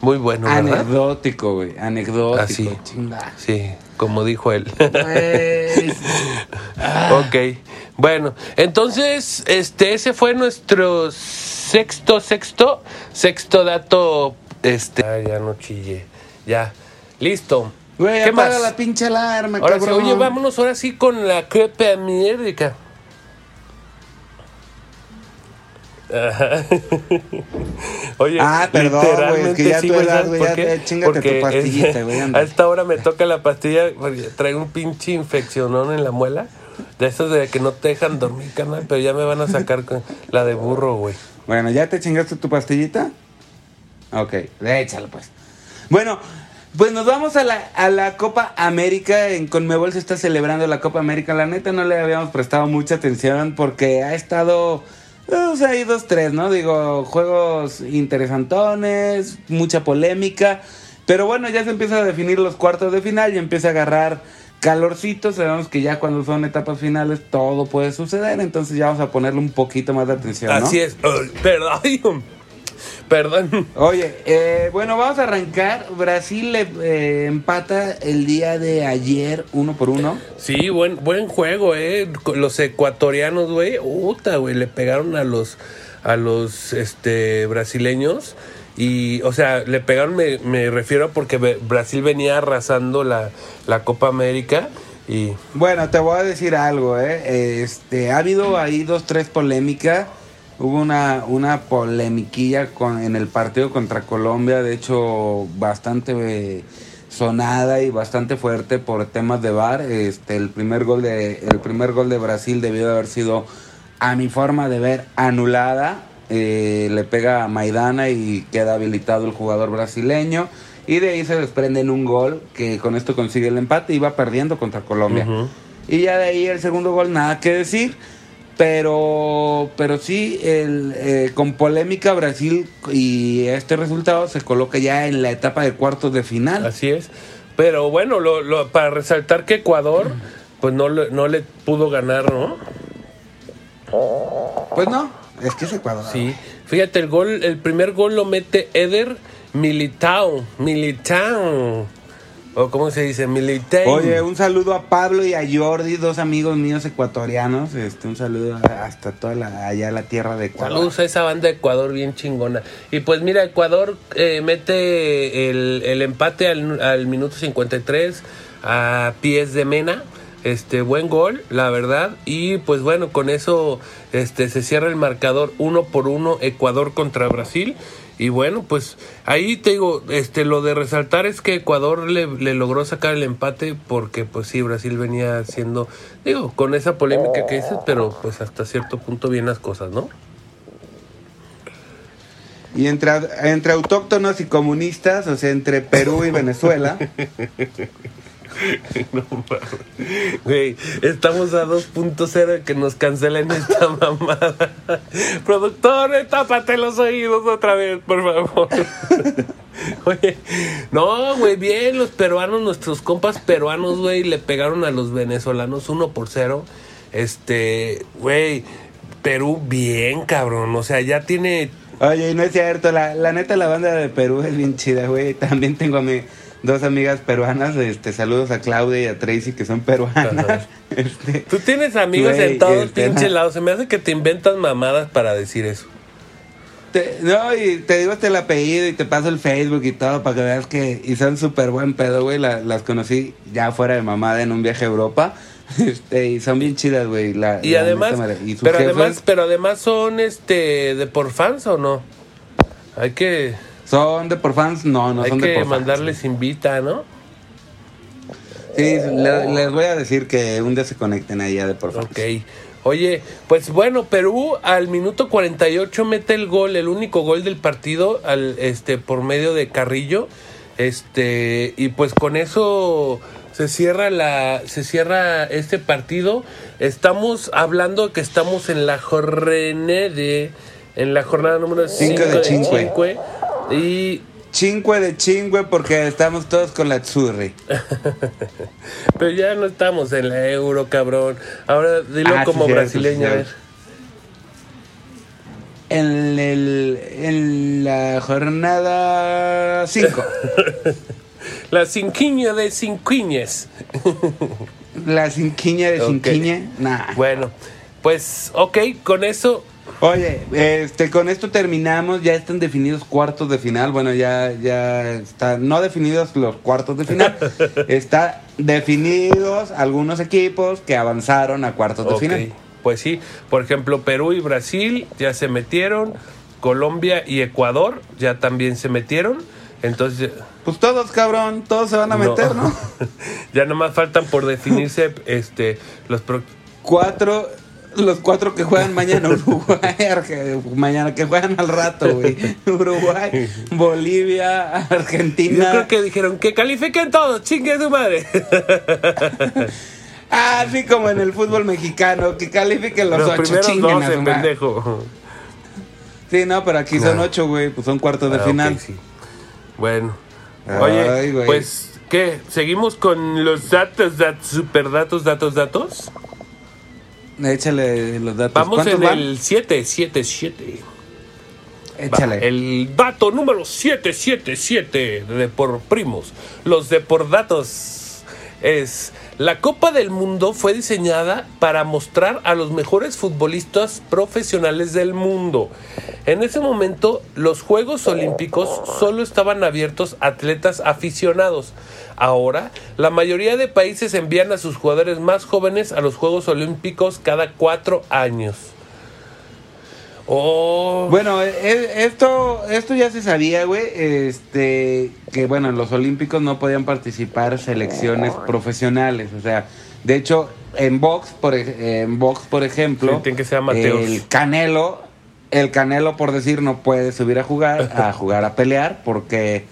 muy bueno. Anecdótico, güey, anecdótico. Así. chinga. Sí, como dijo él. Güey. ok. Bueno, entonces, este, ese fue nuestro sexto, sexto, sexto dato. Este. Ah, ya no chille. Ya. Listo. Güey, ¿Qué apaga más? la pinche alarma, Ahora sí, cabrón. oye, vámonos ahora sí con la América. Ajá. Oye, Ah, perdón, güey, es que ya literalmente ¿sabes güey, por ya qué? te- chíngate tu Porque pastillita, güey. A esta hora me toca la pastilla, porque traigo un pinche infeccionón en la muela. De esos de que no te dejan dormir, carnal, pero ya me van a sacar con la de burro, güey. Bueno, ¿ya te chingaste tu pastillita? Ok, échalo pues. Bueno, pues nos vamos a la, a la Copa América. En Conmebol se está celebrando la Copa América. La neta no le habíamos prestado mucha atención porque ha estado... eh, O sea, hay dos, tres, ¿no? Digo, juegos interesantones, mucha polémica. Pero bueno, ya se empieza a definir los cuartos de final y empieza a agarrar calorcito. Sabemos que ya cuando son etapas finales todo puede suceder. Entonces ya vamos a ponerle un poquito más de atención, ¿no? Así es. Perdón. Perdón. Oye, eh, bueno, vamos a arrancar. Brasil le eh, empata el día de ayer uno por uno. Sí, buen, buen juego, eh. Los ecuatorianos, güey, puta, güey, le pegaron a los a los este brasileños y o sea, le pegaron me, me refiero porque Brasil venía arrasando la, la Copa América y Bueno, te voy a decir algo, ¿eh? Este, ha habido ahí dos, tres polémicas. Hubo una, una polemiquilla con, en el partido contra Colombia, de hecho, bastante eh, sonada y bastante fuerte por temas de VAR. Este, el primer gol de, el primer gol de Brasil debió de haber sido, a mi forma de ver, anulada. Eh, le pega a Maidana y queda habilitado el jugador brasileño. Y de ahí se desprenden un gol que con esto consigue el empate y va perdiendo contra Colombia. Y ya de ahí el segundo gol, nada que decir. Pero, pero sí, el, eh, con polémica Brasil y este resultado se coloca ya en la etapa de cuartos de final. así es. Pero bueno, lo, lo- para resaltar que Ecuador pues no, le- no le pudo ganar, ¿no? Pues no, es que es Ecuador. Sí, fíjate, el gol, el primer gol lo mete Eder Militao, Militao, o cómo se dice, Militao. Oye, un saludo a Pablo y a Jordi, dos amigos míos ecuatorianos. Este, un saludo hasta toda la, allá la tierra de Ecuador. Saludos a esa banda de Ecuador bien chingona. Y pues mira, Ecuador eh, mete el, el empate al, al minuto 53 a pies de Mena. Este buen gol, la verdad. Y pues bueno, con eso este se cierra el marcador uno por uno Ecuador contra Brasil. Y bueno, pues ahí te digo, este lo de resaltar es que Ecuador le, le logró sacar el empate porque pues sí, Brasil venía haciendo, digo, con esa polémica que dices, pero pues hasta cierto punto bien las cosas, ¿no? Y entre, entre autóctonos y comunistas, o sea, entre Perú y Venezuela. No mames. Güey, estamos a 2.0 de que nos cancelen esta mamada. Productor, tápate los oídos otra vez, por favor. Oye, no, güey, bien, los peruanos, nuestros compas peruanos, güey, le pegaron a los venezolanos 1 por 0. Este, güey, Perú bien, cabrón. O sea, ya tiene Oye, no es cierto, la, la neta la banda de Perú es bien chida, güey. También tengo a mi, dos amigas peruanas, este, saludos a Claudia y a Tracy que son peruanas. Este, Tú tienes amigos Güey, en todos este, pinche ajá. lados. Se me hace que te inventas mamadas para decir eso. te- no, y te digo hasta el apellido y te paso el Facebook y todo para que veas que y son súper buen pedo, güey. La- las conocí ya fuera de mamada en un viaje a Europa. Este, y son bien chidas, güey. la- Y la además. Y pero jefes además, pero además son este de por fans o no? Hay que, son de por fans, no, no hay son de que por fans. mandarles invita, ¿no? Sí, le- les voy a decir que un día se conecten allá de por fans. Ok. Oye, pues bueno, Perú al minuto 48 mete el gol, el único gol del partido al este por medio de Carrillo. Este, y pues con eso se cierra la se cierra este partido. Estamos hablando que estamos en la jornada de en la jornada número 5 Cinco de de Chingue. Chingue. Y Chingue de chingüe porque estamos todos con la Tsurri. pero ya no estamos en la euro, cabrón. Ahora dilo Ah, sí, como cierto, brasileño, sí. En, el, en la jornada 5. La cinquiña de cinquiñes. la cinquiña de Ok. cinquiña. Nah. Bueno, pues ok, con eso. Oye, este, con esto terminamos. Ya están definidos cuartos de final. Bueno, ya, ya están no definidos los cuartos de final. está definidos algunos equipos que avanzaron a cuartos de final. Pues sí, por ejemplo, Perú y Brasil ya se metieron. Colombia y Ecuador ya también se metieron. Entonces, Pues todos, cabrón, todos se van a meter, ¿no? ya nomás faltan por definirse este los pro- cuatro los cuatro que juegan mañana Uruguay Arge- mañana que juegan al rato güey Uruguay Bolivia Yo Argentina creo que dijeron que califiquen todos, chingue su madre. ah así como en el fútbol mexicano que califiquen los, Los ocho chinguen a 12, su madre. pendejo. sí no pero aquí son Ah. ocho güey pues son cuartos de Ah, final sí. Bueno. Ay, Oye, güey. pues, ¿qué? ¿Seguimos con los datos, datos, super datos, datos, datos? Échale los datos Vamos ¿Cuántos en van? el 777. échale El dato número 777 de por primos. Los de por datos es la Copa del Mundo fue diseñada para mostrar a los mejores futbolistas profesionales del mundo. En ese momento, los Juegos Olímpicos solo estaban abiertos a atletas aficionados. Ahora, la mayoría de países envían a sus jugadores más jóvenes a los Juegos Olímpicos cada cuatro años. Oh, Bueno, eh, eh, esto, esto ya se sabía, güey. Este, que bueno, en los Olímpicos no podían participar selecciones profesionales. O sea, de hecho, en box, por, en box, por ejemplo, Sí, tiene que ser amateurs. el Canelo, el Canelo, por decir, no puede subir a jugar, a jugar a pelear, porque,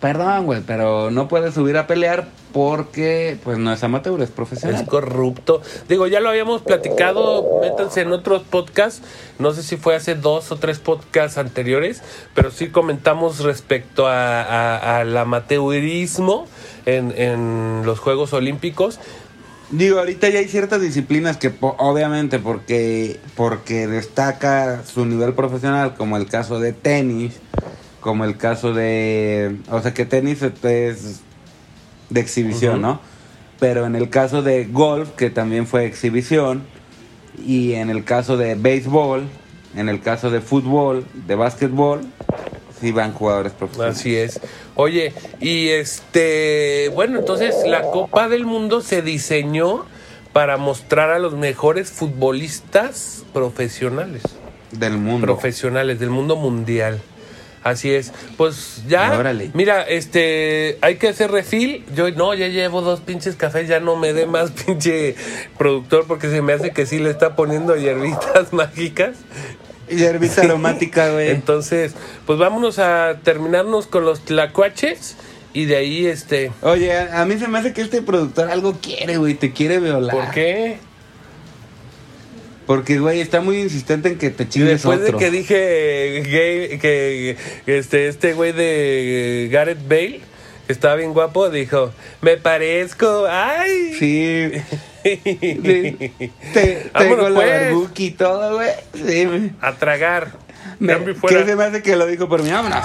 perdón, güey, pero no puede subir a pelear porque, pues, no es amateur, es profesional. Es corrupto. Digo, ya lo habíamos platicado, métanse en otros podcasts. No sé si fue hace dos o tres podcasts anteriores, pero sí comentamos respecto a- a- al amateurismo en, en los Juegos Olímpicos. Digo, ahorita ya hay ciertas disciplinas que po- obviamente porque porque destaca su nivel profesional, como el caso de tenis, como el caso de, o sea, que tenis es de exhibición. ¿no? Pero en el caso de golf, que también fue exhibición, y en el caso de béisbol, en el caso de fútbol, de básquetbol, sí van jugadores profesionales. Así es. Oye, y este, bueno, entonces la Copa del Mundo se diseñó para mostrar a los mejores futbolistas profesionales. Del mundo. profesionales del mundo mundial. Así es. Pues ya. Órale. Mira, este. Hay que hacer refil. Yo no, ya llevo dos pinches cafés. Ya no me dé más pinche productor porque se me hace que sí le está poniendo hierbitas mágicas. Y herbita aromática, güey. Entonces, pues vámonos a terminarnos con los tlacuaches. Y de ahí, este. Oye, a, a mí se me hace que este productor algo quiere, güey. Te quiere violar. ¿Por qué? Porque, güey, está muy insistente en que te chingues después otro. de que dije gay, que este este güey de Gareth Bale, que estaba bien guapo, dijo, me parezco, ay. Sí. Sí. Te, tengo la pues. y todo, güey. Sí. A tragar. Me. ¿Qué se me hace que lo dijo por mí? Vámonos.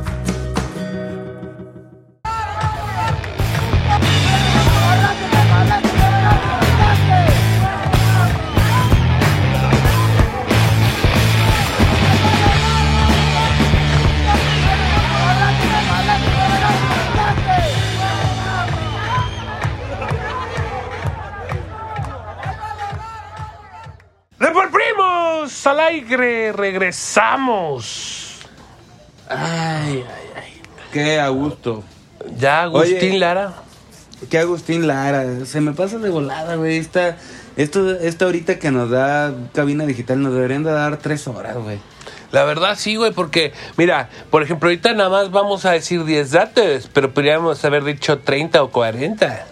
Regresamos. Ay, ay, ay. Qué a gusto. Ya, Agustín Oye. Lara. Qué Agustín Lara. Se me pasa de volada, güey. Esta, esto, esta ahorita que nos da cabina digital nos deberían de dar tres horas, güey. La verdad sí, güey, porque, mira, por ejemplo, ahorita nada más vamos a decir 10 datos, pero podríamos haber dicho 30 o 40.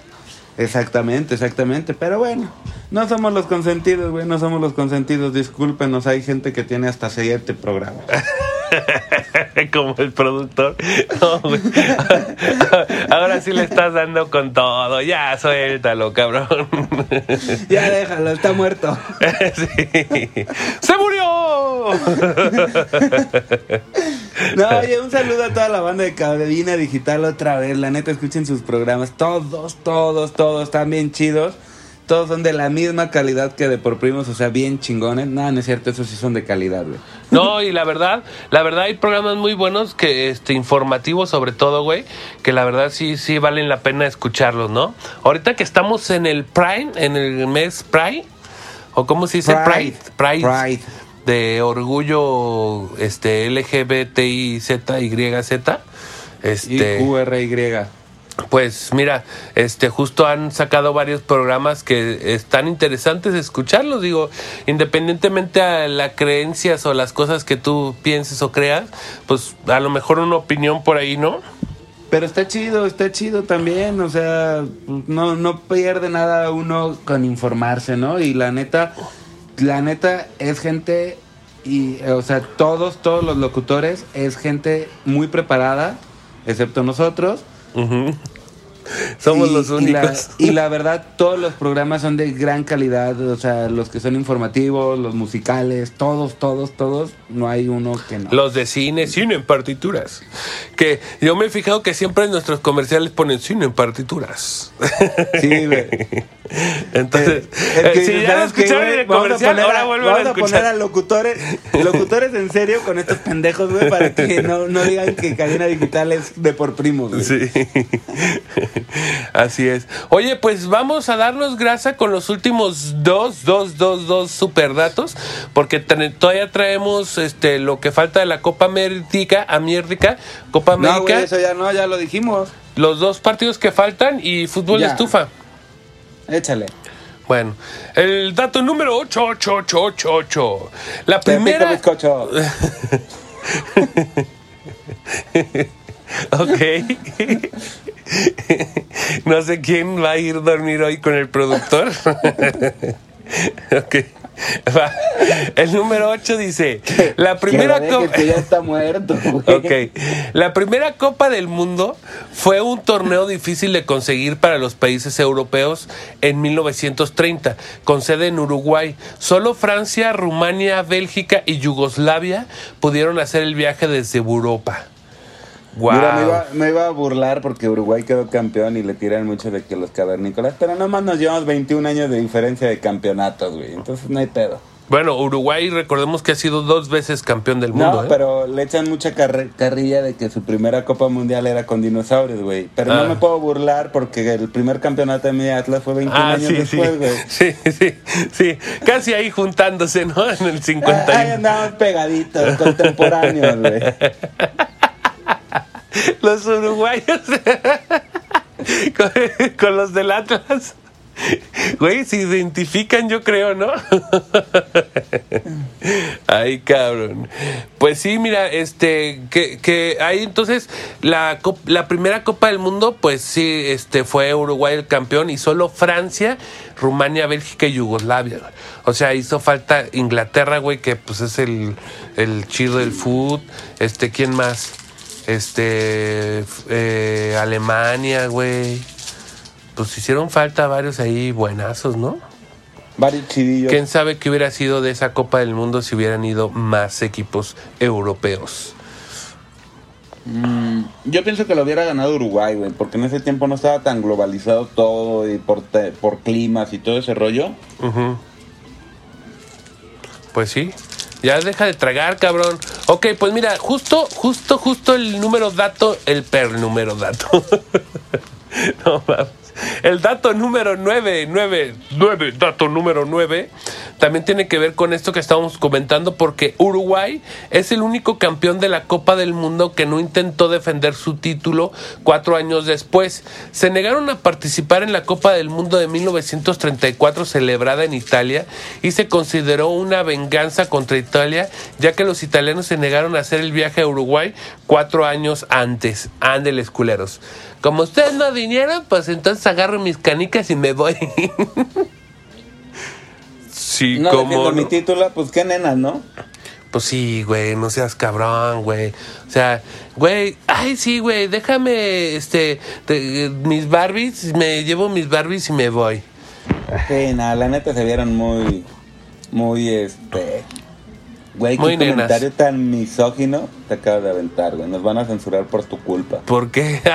Exactamente, exactamente. Pero bueno, no somos los consentidos, güey. No somos los consentidos. Discúlpenos, hay gente que tiene hasta siete programas. Como el productor. No, güey. Ahora sí le estás dando con todo. Ya, suéltalo, cabrón. ya déjalo, está muerto. Sí. ¡Se murió! No, oye, un saludo a toda la banda de Cabina Digital otra vez. La neta, escuchen sus programas. Todos, todos, todos están bien chidos. Todos son de la misma calidad que de por primos, o sea, bien chingones. Nada, no es cierto, esos sí son de calidad, güey. No, y la verdad, la verdad hay programas muy buenos que este informativos sobre todo, güey, que la verdad sí sí valen la pena escucharlos, ¿no? Ahorita que estamos en el Prime, en el mes Pride o cómo se dice Pride, Pride, Pride. De orgullo este LGBTI Z Y Z. Este Y QRY. Pues mira, este justo han sacado varios programas que están interesantes de escucharlos, digo, independientemente a las creencias o las cosas que tú pienses o creas, pues a lo mejor una opinión por ahí, ¿no? Pero está chido, está chido también, o sea, no, no pierde nada uno con informarse, ¿no? Y la neta, la neta es gente, y, o sea, todos, todos los locutores es gente muy preparada, excepto nosotros. Somos Y- los y la- únicos. Y la, verdad, todos los programas son de gran calidad, o sea, los que son informativos, los musicales, todos, todos, todos, no hay uno que no. Los de cine, cine en partituras. Que yo me he fijado que siempre en nuestros comerciales ponen cine en partituras. Sí, güey. Entonces, Es que, eh, si ya lo ¿sabes qué, escucharon en el Vamos a comercial, poner ahora a- vamos a a poner a locutores, locutores en serio con estos pendejos, güey, para que no, no digan que cadena digital es de por primos, güey. Sí. Así es. Oye, pues vamos a darnos grasa con los últimos dos, dos, dos, dos super datos, porque todavía traemos este lo que falta de la Copa América, América, Copa No, América, güey, eso ya no, ya lo dijimos. los dos partidos que faltan y fútbol de Ya. estufa. Échale. Bueno, el dato número 8888. La Te pico primera bizcocho. Ok. No sé quién va a ir a dormir hoy con el productor. Ok. El número 8 dice: La primera copa. que ya está muerto, güey. Ok. La primera Copa del Mundo fue un torneo difícil de conseguir para los países europeos en 1930, con sede en Uruguay. Solo Francia, Rumania, Bélgica y Yugoslavia pudieron hacer el viaje desde Europa. Mira, me iba, me iba a burlar porque Uruguay quedó campeón y le tiran mucho de que los cavernícolas, pero nomás nos llevamos 21 años de diferencia de campeonatos, güey. Entonces no hay pedo. Bueno, Uruguay, recordemos que ha sido dos veces campeón del mundo. No, ¿eh? pero le echan mucha carrilla de que su primera Copa Mundial era con dinosaurios, güey. Pero Ah. no me puedo burlar porque el primer campeonato de mi Atlas fue 21 Ah, años sí, después, güey. sí. Sí, sí, sí. Casi ahí juntándose, ¿no? En el Ahí 51. andamos pegaditos, contemporáneos, güey. Los uruguayos con, los del Atlas. Güey, se identifican, yo creo, ¿no? Ay, cabrón. Pues sí, mira, este, que, que ahí entonces la, la primera Copa del Mundo, pues sí, este, fue Uruguay el campeón y solo Francia, Rumania, Bélgica y Yugoslavia. O sea, hizo falta Inglaterra, güey, que pues es el, el chido del fútbol. Este, ¿quién más? Este, eh, Alemania, güey. Pues hicieron falta varios ahí buenazos, ¿no? Varios chidillos. ¿Quién sabe qué hubiera sido de esa Copa del Mundo si hubieran ido más equipos europeos? Mm, yo pienso que lo hubiera ganado Uruguay, güey, porque en ese tiempo no estaba tan globalizado todo y por, te- por climas y todo ese rollo. Ujú. Pues sí. Ya deja de tragar, cabrón. Ok, pues mira, justo, justo, justo el número dato, el per número dato. no mames. El dato número 9, 9, 9, dato número 9, también tiene que ver con esto que estábamos comentando, porque Uruguay es el único campeón de la Copa del Mundo que no intentó defender su título cuatro años después. Se negaron a participar en la Copa del Mundo de 1934 celebrada en Italia y se consideró una venganza contra Italia, ya que los italianos se negaron a hacer el viaje a Uruguay cuatro años antes. Ándeles, culeros. Como ustedes no vinieron, pues entonces agarro mis canicas y me voy. sí, No como. defiendo mi título, pues qué nenas, ¿no? Pues sí, güey, no seas cabrón, güey. O sea, güey, ay, sí, güey, déjame, este, te- mis Barbies, me llevo mis Barbies y me voy. Sí, nada, la neta se vieron muy, muy, este... Güey, qué Muy nenas. comentario tan misógino te acabas de aventar, güey. Nos van a censurar por tu culpa. ¿Por qué?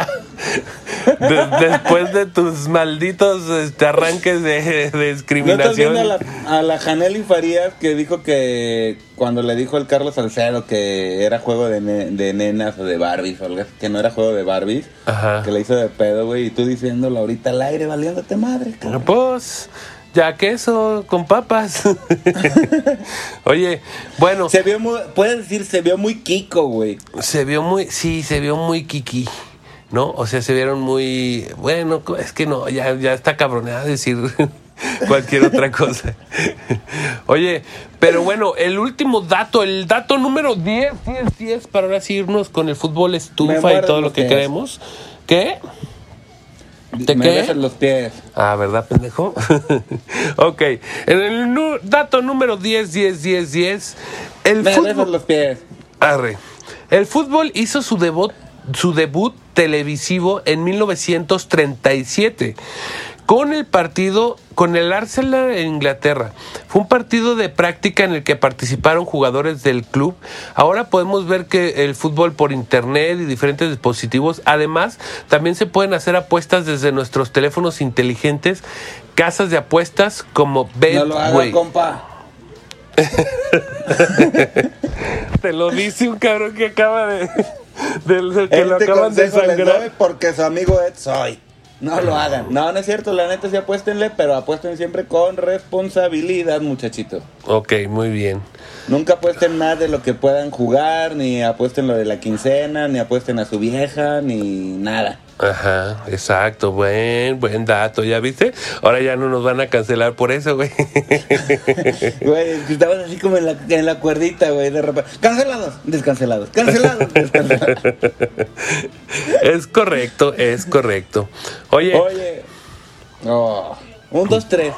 De- después de tus malditos este, arranques de, de ¿No estás discriminación. viendo a la, a la Janely Farías que dijo que cuando le dijo el Carlos Salcedo que era juego de, ne- de nenas o de Barbies o algo así, que no era juego de Barbies, Ajá. que le hizo de pedo, güey, y tú diciéndolo ahorita al aire valiéndote madre, cabrón. Pues, ya queso con papas. Oye, bueno, Se vio muy, puedes decir, se vio muy Kiko, güey. se vio muy, sí, se vio muy kiki, ¿no? O sea, se vieron muy, bueno, es que no, ya, ya está cabroneada decir cualquier otra cosa. Oye, pero bueno, el último dato, el dato número 10, 10, 10, para ahora sí irnos con el fútbol estufa y todo lo que pies. queremos. ¿Qué? ¿De Me qué? besan los pies. Ah, ¿verdad, pendejo? ok. En el nu- dato número 10, 10, 10, 10. El Me fútbol. besan los pies. Arre. El fútbol hizo su debut, su debut televisivo en 1937 con el partido con el Arsenal en Inglaterra. Fue un partido de práctica en el que participaron jugadores del club. Ahora podemos ver que el fútbol por internet y diferentes dispositivos, además, también se pueden hacer apuestas desde nuestros teléfonos inteligentes, casas de apuestas como No lo haga, Betway. compa. Te lo dice un cabrón que acaba de. del- que lo Este acaban de sangrar. porque su amigo Ed soy. No lo hagan. No, no es cierto, la neta sí apuéstenle, pero apuesten siempre con responsabilidad, muchachitos. Ok, muy bien. Nunca apuesten más de lo que puedan jugar, ni apuesten lo de la quincena, ni apuesten a su vieja, ni nada. Ajá, exacto, buen, buen dato, ¿ya viste? Ahora ya no nos van a cancelar por eso, güey. Güey, estabas así como en la, en la cuerdita, güey, de repente. Cancelados, descancelados, cancelados, descancelados. es correcto, es correcto. Oye, Oye. Oh. Un, dos, tres.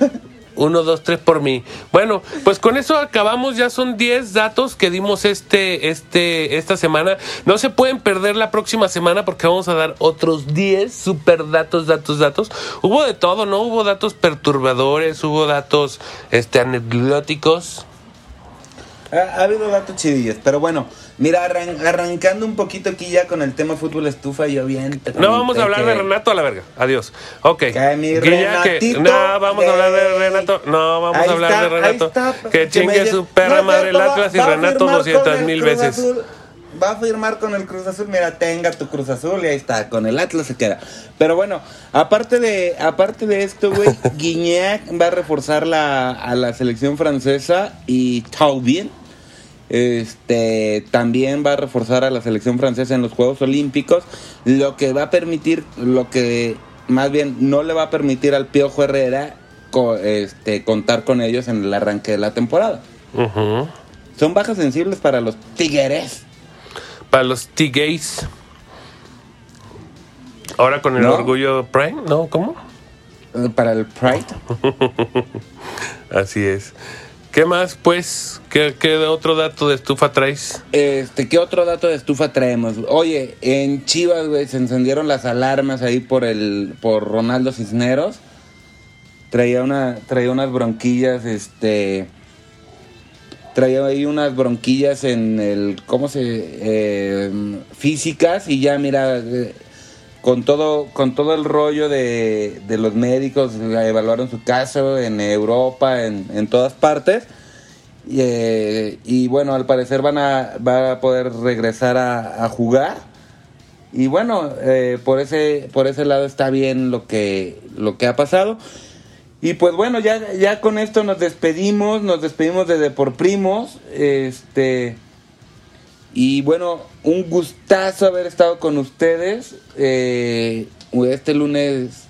Uno, dos, tres por mí. Bueno, pues con eso acabamos. Ya son 10 datos que dimos este, este, esta semana. No se pueden perder la próxima semana porque vamos a dar otros 10 super datos, datos, datos. Hubo de todo, ¿no? Hubo datos perturbadores, hubo datos este, anecdóticos. Ha, ha habido datos chidillos, pero bueno, mira, arran- arrancando un poquito aquí ya con el tema fútbol estufa, yo bien. No vamos a hablar que- de Renato a la verga. Adiós. Ok. Que mi No, vamos a hablar de. Renato. No, vamos Ahí a hablar está, de Renato. está, que chingue su perra No madre el Atlas y Renato firmar 200 con el mil veces. Azul. Va a firmar con el Cruz Azul, mira, tenga tu Cruz Azul y ahí está, con el Atlas se queda. Pero bueno, aparte de, aparte de esto, güey, Guignac va a reforzar la, a la selección francesa y Taubin este también va a reforzar a la selección francesa en los Juegos Olímpicos, lo que va a permitir, lo que más bien no le va a permitir al Piojo Herrera co- este, contar con ellos en el arranque de la temporada. Son bajas sensibles para los Tigres. Para los T-Gays. Ahora con el No. orgullo Prime, ¿no? ¿Cómo? eh, Para el Pride. Así es. ¿Qué más, pues? ¿Qué, otro dato de estufa traes? Este, ¿qué otro dato de estufa traemos? Oye, en Chivas, güey, se encendieron las alarmas ahí por el, por Ronaldo Cisneros. Traía una, traía unas bronquillas, este, traía ahí unas bronquillas en el, ¿cómo se, eh, físicas y ya mira, con todo, con todo el rollo de, de los médicos, evaluaron su caso en Europa, en, en todas partes. Y, eh, y bueno, al parecer van a, va a poder regresar a, jugar. Y bueno, eh, por ese, por ese lado está bien lo que, lo que ha pasado. Y pues bueno, ya, ya con esto nos despedimos, nos despedimos de Depor Primos. Este. Y bueno, un gustazo haber estado con ustedes. eh, este lunes.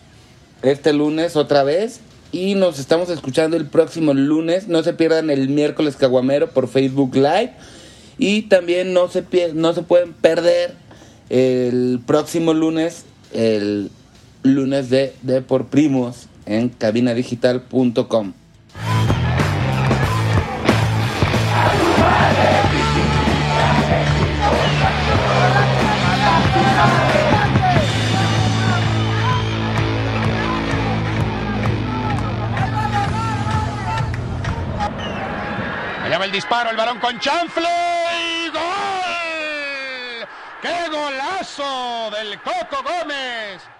Este lunes otra vez. Y nos estamos escuchando el próximo lunes. No se pierdan el miércoles caguamero por Facebook Live. Y también no se, no se pueden perder el próximo lunes, el lunes de, de por primos en cabinadigital.com. disparo, el varón con chanfle y gol. ¡Qué golazo del Coco Gómez!